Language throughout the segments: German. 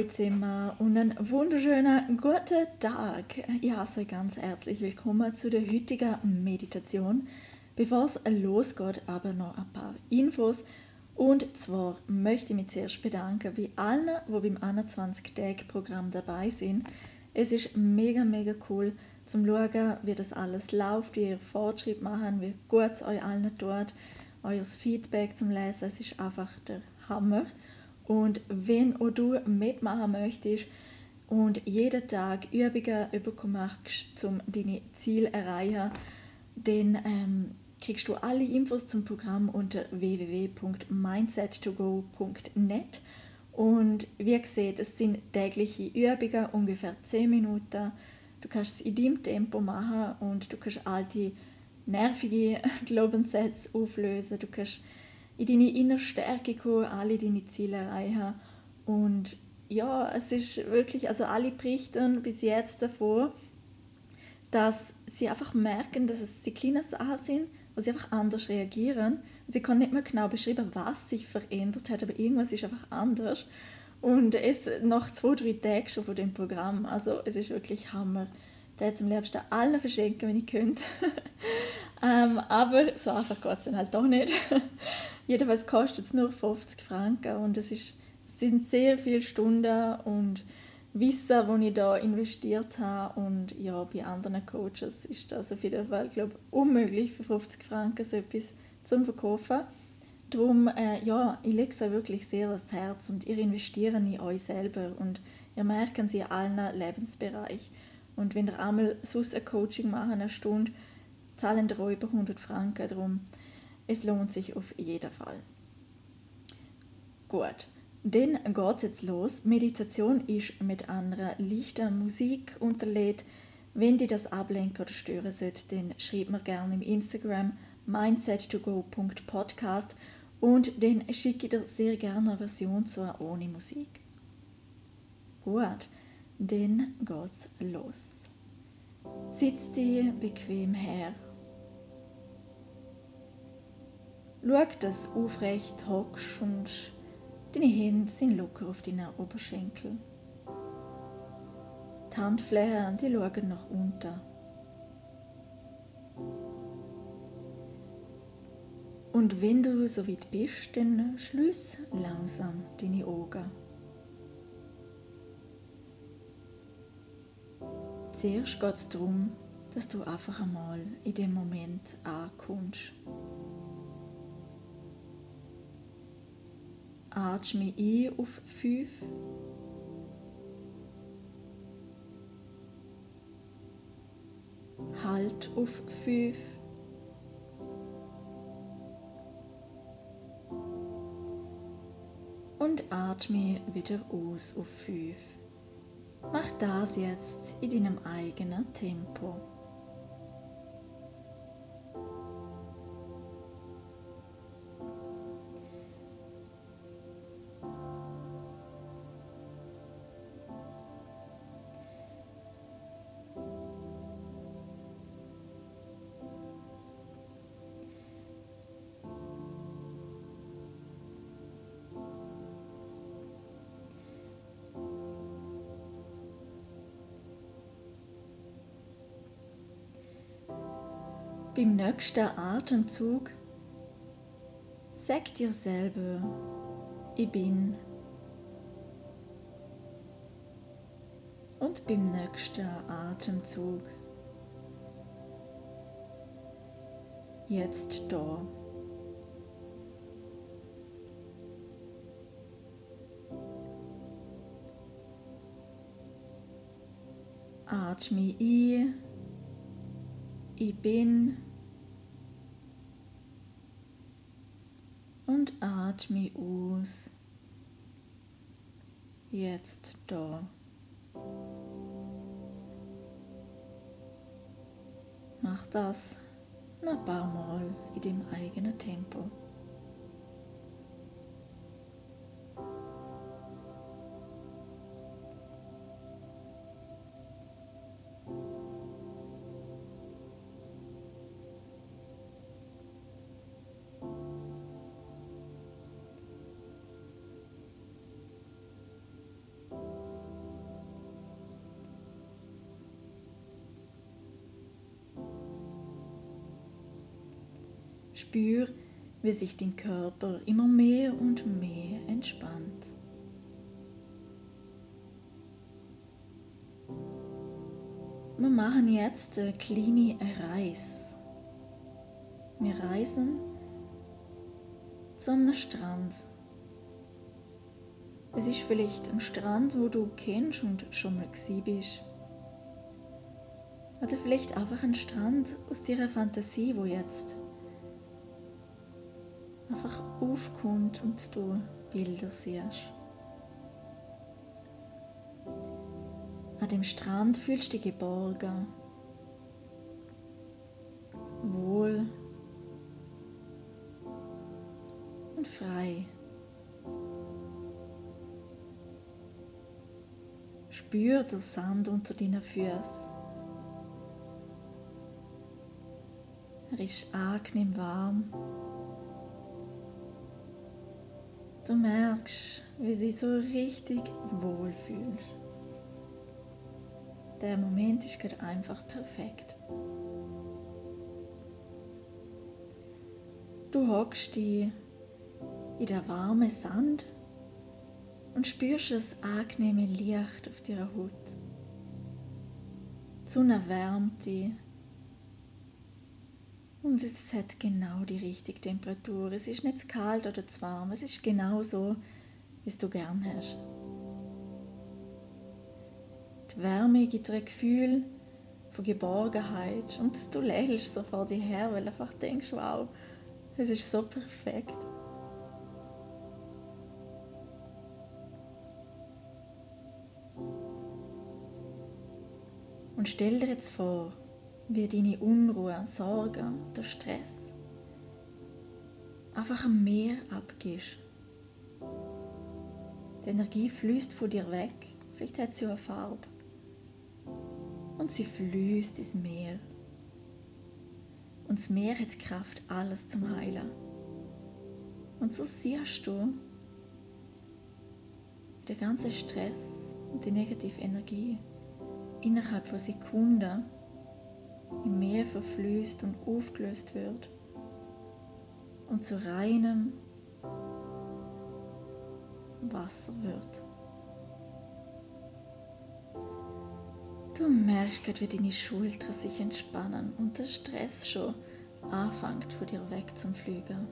Wir und einen wunderschönen guten Tag. Ich heiße ganz herzlich willkommen zu der heutigen Meditation. Bevor es losgeht, aber noch ein paar Infos. Und zwar möchte ich mich zuerst bedanken bei allen, die beim 21-Tag-Programm dabei sind. Es ist mega, mega cool zum Schauen, wie das alles läuft, wie ihr Fortschritt machen, wie gut es euch allen tut, euer Feedback zum Lesen. Es ist einfach der Hammer. Und wenn auch du mitmachen möchtest und jeden Tag Übungen bekommen um deine Ziele zu erreichen, dann ähm, kriegst du alle Infos zum Programm unter www.mindset2go.net. Und wie gesagt, es sind tägliche Übungen, ungefähr 10 Minuten. Du kannst es in deinem Tempo machen und du kannst alte nervige Glaubenssätze auflösen. Du kannst in deine innere Stärke kommen, alle deine Ziele erreichen. Und ja, es ist wirklich, also alle berichten bis jetzt davon, dass sie einfach merken, dass es die kleinen Sachen sind, wo sie einfach anders reagieren. Und sie können nicht mehr genau beschreiben, was sich verändert hat, aber irgendwas ist einfach anders. Und es nach zwei, drei Tagen schon von dem Programm. Also es ist wirklich Hammer. Der zum liebsten allen verschenken, wenn ich könnte. ähm, aber so einfach geht es dann halt doch nicht. Jedenfalls kostet es nur 50 Franken und es, es sind sehr viele Stunden und Wissen, das ich da investiert habe und ja, bei anderen Coaches ist das auf jeden Fall, glaube unmöglich für 50 Franken so etwas zu verkaufen. Darum, äh, ja, ich lege es euch wirklich sehr ans Herz und ihr investiert in euch selber und ihr merkt sie in allen Lebensbereichen. Und wenn ihr einmal sonst ein Coaching machen, eine Stunde, zahlen ihr über 100 Franken. Darum, es lohnt sich auf jeden Fall. Gut, dann geht es jetzt los. Meditation ist mit einer leichten Musik unterlegt. Wenn dir das ablenken oder stören sollte, dann schreib mir gerne im Instagram mindset2go.podcast und dann schicke ich dir sehr gerne eine Version zu ohne Musik. Gut, dann geht's los. Sitz dir bequem her Schau, dass du aufrecht hockst und deine Hände sind locker auf deinen Oberschenkel. Die Handflächen die schauen nach unten. Und wenn du so weit bist, dann schließ langsam deine Augen. Zuerst geht es darum, dass du einfach einmal in dem Moment ankommst. Atme ein auf 5. Halt auf 5. Und atme wieder aus auf 5. Mach das jetzt in deinem eigenen Tempo. Beim nächsten Atemzug sag dir selber, ich bin. Und beim nächsten Atemzug jetzt da. Atme ein, ich bin. und atme aus. jetzt da. Mach das noch ein paar Mal in deinem eigenen Tempo. Spür, wie sich dein Körper immer mehr und mehr entspannt. Wir machen jetzt eine kleine Reise. Wir reisen zu einem Strand. Es ist vielleicht ein Strand, wo du kennst und schon mal bist. Oder vielleicht einfach ein Strand aus deiner Fantasie, wo jetzt einfach aufkommt und du Bilder siehst. An dem Strand fühlst du dich geborgen, wohl und frei. Spür den Sand unter deinen Füßen. Er ist angenehm warm. Du merkst, wie sie so richtig wohl fühlst. Der Moment ist gerade einfach perfekt. Du hockst dich in der warmen Sand und spürst das angenehme Licht auf deiner Haut. Die Sonne wärmt dich und es hat genau die richtige Temperatur. Es ist nicht zu kalt oder zu warm. Es ist genau so, wie du gern hast. Die Wärme gibt dir ein Gefühl von Geborgenheit und du lächelst so vor dir her, weil du einfach denkst, wow, es ist so perfekt. Und stell dir jetzt vor, wie deine Unruhe, Sorgen, der Stress einfach am Meer abgibst. Die Energie fließt von dir weg, vielleicht hat sie eine Farbe. Und sie fließt ins Meer. Und das Meer hat Kraft, alles zum Heilen. Und so siehst du der ganze Stress und die negative Energie innerhalb von Sekunden im Meer verfließt und aufgelöst wird und zu reinem Wasser wird. Du merkst gerade, wie deine Schultern sich entspannen und der Stress schon anfängt von dir weg zum Fliegen.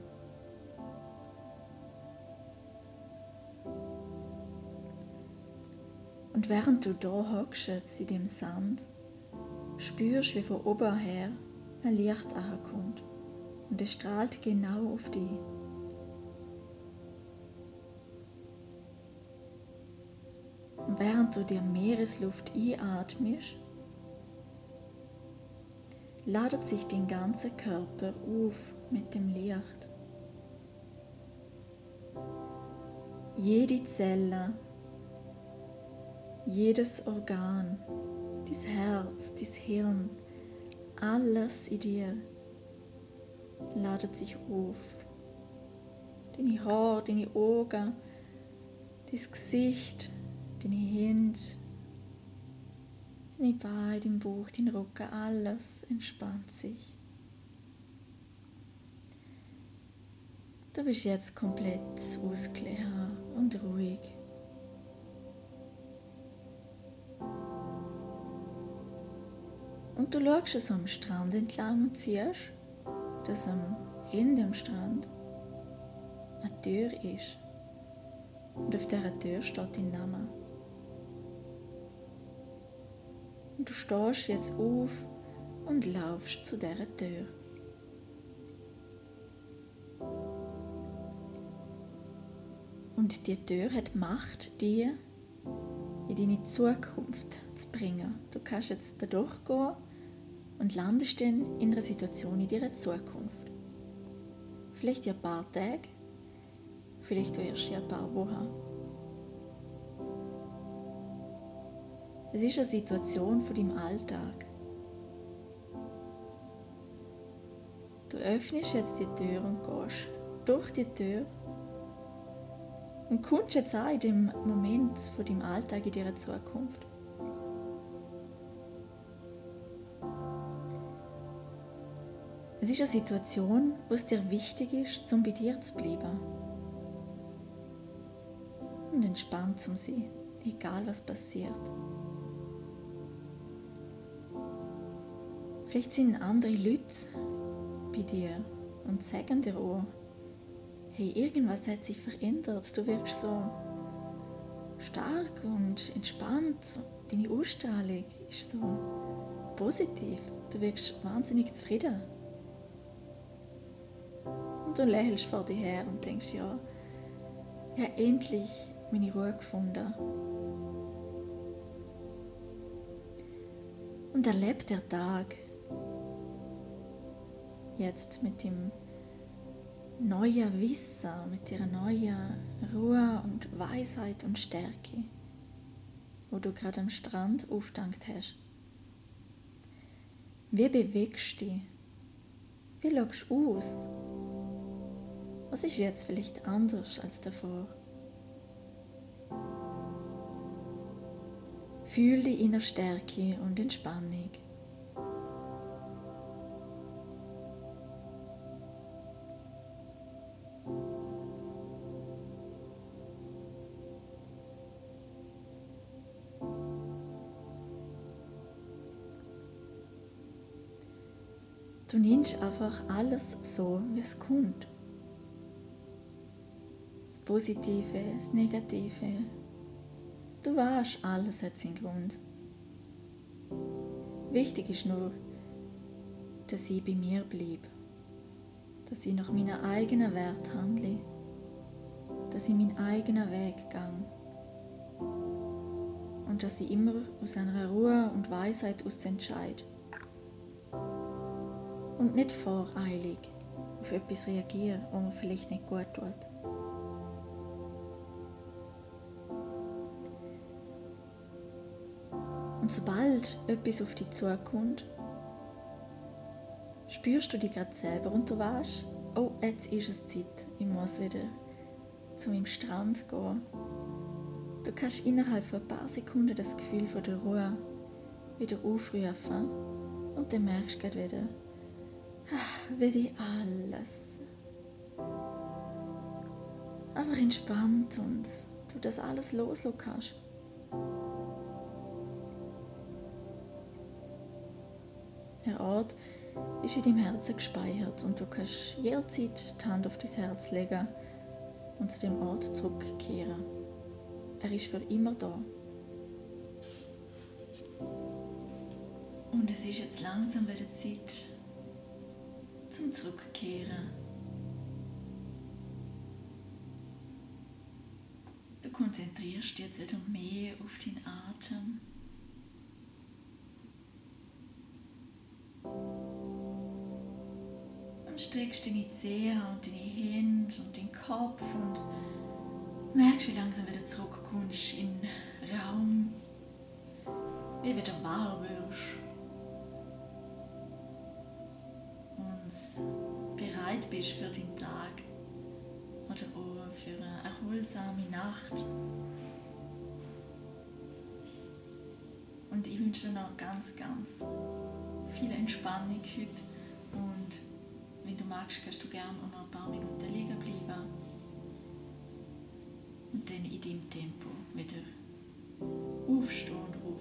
Und während du da hockst in dem Sand, spürst, wie von oben her ein Licht ankommt und es strahlt genau auf dich. Und während du die Meeresluft einatmest, ladet sich dein ganzer Körper auf mit dem Licht. Jede Zelle, jedes Organ, dein Herz, dein Hirn, alles in dir ladet sich auf. Deine Haare, deine Augen, dein Gesicht, deine Hände, deine Beine, dein Bauch, dein Rücken, alles entspannt sich. Du bist jetzt komplett ausgeglichen und ruhig. Und du schaust so am Strand entlang und siehst, dass am Ende am Strand eine Tür ist. Und auf dieser Tür steht dein Name. Und du stehst jetzt auf und laufst zu dieser Tür. Und die Tür hat Macht, die in deine Zukunft zu bringen. Du kannst jetzt da durchgehen und landest dann in einer Situation in deiner Zukunft. Vielleicht in ein paar Tage, vielleicht erst in ein paar Wochen. Es ist eine Situation von deinem Alltag. Du öffnest jetzt die Tür und gehst durch die Tür und kommst jetzt auch in dem Moment von deinem Alltag in deiner Zukunft. Es ist eine Situation, wo es dir wichtig ist, um bei dir zu bleiben. Und entspannt zu sein, egal was passiert. Vielleicht sind andere Leute bei dir und sagen dir auch, hey, irgendwas hat sich verändert, du wirkst so stark und entspannt, deine Ausstrahlung ist so positiv, du wirkst wahnsinnig zufrieden. Und du lächelst vor dir her und denkst, ja, ich habe endlich meine Ruhe gefunden. Und erlebt der Tag jetzt mit dem neuen Wissen, mit ihrer neuen Ruhe und Weisheit und Stärke, wo du gerade am Strand aufgedankt hast. Wie bewegst du dich? Wie schaust du aus? Was ist jetzt vielleicht anders als davor? Fühl die innere Stärke und Entspannung. Du nimmst einfach alles so, wie es kommt. Positive, das Negative. Du weißt, alles hat seinen Grund. Wichtig ist nur, dass ich bei mir bleibe. Dass ich nach meinen eigenen Wert handle. Dass ich meinen eigenen Weg gehe. Und dass ich immer aus einer Ruhe und Weisheit aus entscheide und nicht voreilig auf etwas reagieren, was mir vielleicht nicht gut tut. Und sobald etwas auf dich zukommt, spürst du dich gerade selber und du weißt, oh, jetzt ist es Zeit, ich muss wieder zu meinem Strand gehen. Du kannst innerhalb von ein paar Sekunden das Gefühl von der Ruhe wieder aufrufen und dann merkst du gerade wieder, wie die alles einfach entspannt und du das alles loslassen kannst. Der Ort ist in deinem Herzen gespeichert und du kannst jederzeit die Hand auf dein Herz legen und zu dem Ort zurückkehren. Er ist für immer da. Und es ist jetzt langsam wieder Zeit, zum Zurückkehren. Du konzentrierst dich jetzt wieder mehr auf deinen Atem. Streckst deine Zehen und deine Hände und den Kopf und merkst, wie langsam wieder zurückkommst in den Raum, wie wieder warm wirst. bereit bist für den Tag oder auch für eine erholsame Nacht. Und ich wünsche dir noch ganz, ganz viel Entspannung heute. Und wenn du magst, kannst du gerne noch ein paar Minuten liegen bleiben. Und dann in deinem Tempo wieder aufstehen und aufwachen.